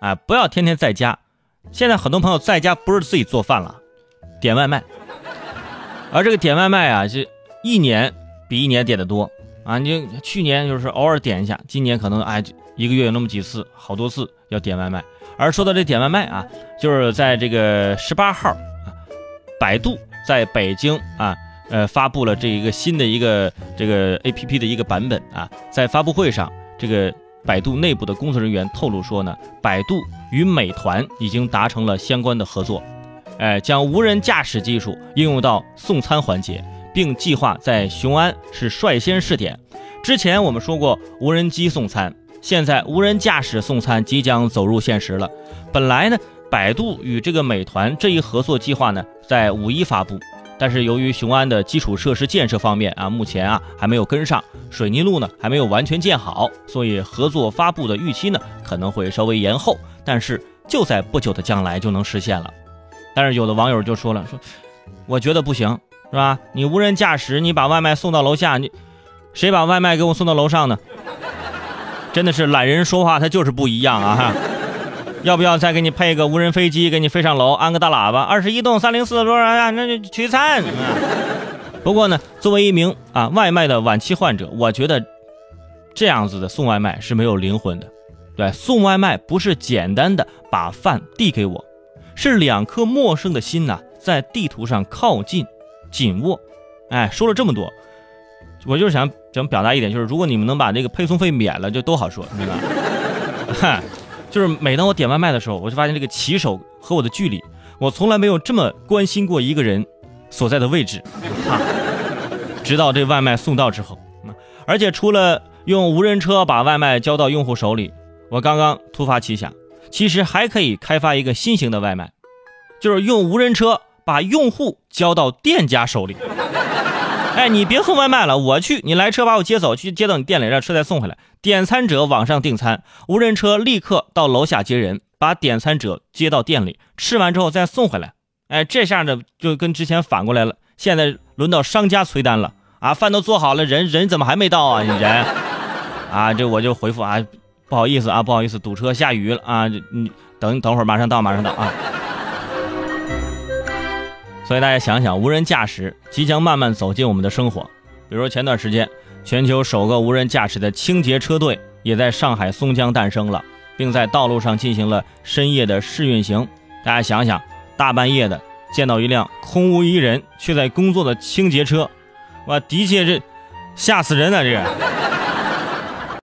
哎，不要天天在家。现在很多朋友在家不是自己做饭了，点外卖。而这个点外卖啊，是一年比一年点的多啊！你去年就是偶尔点一下，今年可能哎一个月有那么几次，好多次要点外卖。而说到这点外卖啊，就是在这个十八号啊，百度在北京啊，呃发布了这一个新的一个这个 A P P 的一个版本啊，在发布会上，这个百度内部的工作人员透露说呢，百度与美团已经达成了相关的合作。哎，将无人驾驶技术应用到送餐环节，并计划在雄安是率先试点。之前我们说过无人机送餐，现在无人驾驶送餐即将走入现实了。本来呢，百度与这个美团这一合作计划呢，在五一发布，但是由于雄安的基础设施建设方面啊，目前啊还没有跟上，水泥路呢还没有完全建好，所以合作发布的预期呢可能会稍微延后，但是就在不久的将来就能实现了。但是有的网友就说了，说我觉得不行，是吧？你无人驾驶，你把外卖送到楼下，你谁把外卖给我送到楼上呢？真的是懒人说话，他就是不一样啊！哈，要不要再给你配个无人飞机，给你飞上楼，安个大喇叭？二十一栋三零四多少呀？那就取餐。不过呢，作为一名啊外卖的晚期患者，我觉得这样子的送外卖是没有灵魂的。对，送外卖不是简单的把饭递给我。是两颗陌生的心呐，在地图上靠近、紧握。哎，说了这么多，我就是想想表达一点，就是如果你们能把这个配送费免了，就都好说，对吧？哈，就是每当我点外卖的时候，我就发现这个骑手和我的距离，我从来没有这么关心过一个人所在的位置。啊，直到这外卖送到之后，而且除了用无人车把外卖交到用户手里，我刚刚突发奇想。其实还可以开发一个新型的外卖，就是用无人车把用户交到店家手里。哎，你别送外卖了，我去，你来车把我接走，去接到你店里，让车再送回来。点餐者网上订餐，无人车立刻到楼下接人，把点餐者接到店里，吃完之后再送回来。哎，这下呢就跟之前反过来了。现在轮到商家催单了啊，饭都做好了，人人怎么还没到啊？你人啊，这我就回复啊。不好意思啊，不好意思，堵车，下雨了啊！你等等会儿，马上到，马上到啊！所以大家想想，无人驾驶即将慢慢走进我们的生活。比如前段时间，全球首个无人驾驶的清洁车队也在上海松江诞生了，并在道路上进行了深夜的试运行。大家想想，大半夜的见到一辆空无一人却在工作的清洁车，哇，的确是吓死人啊！这个。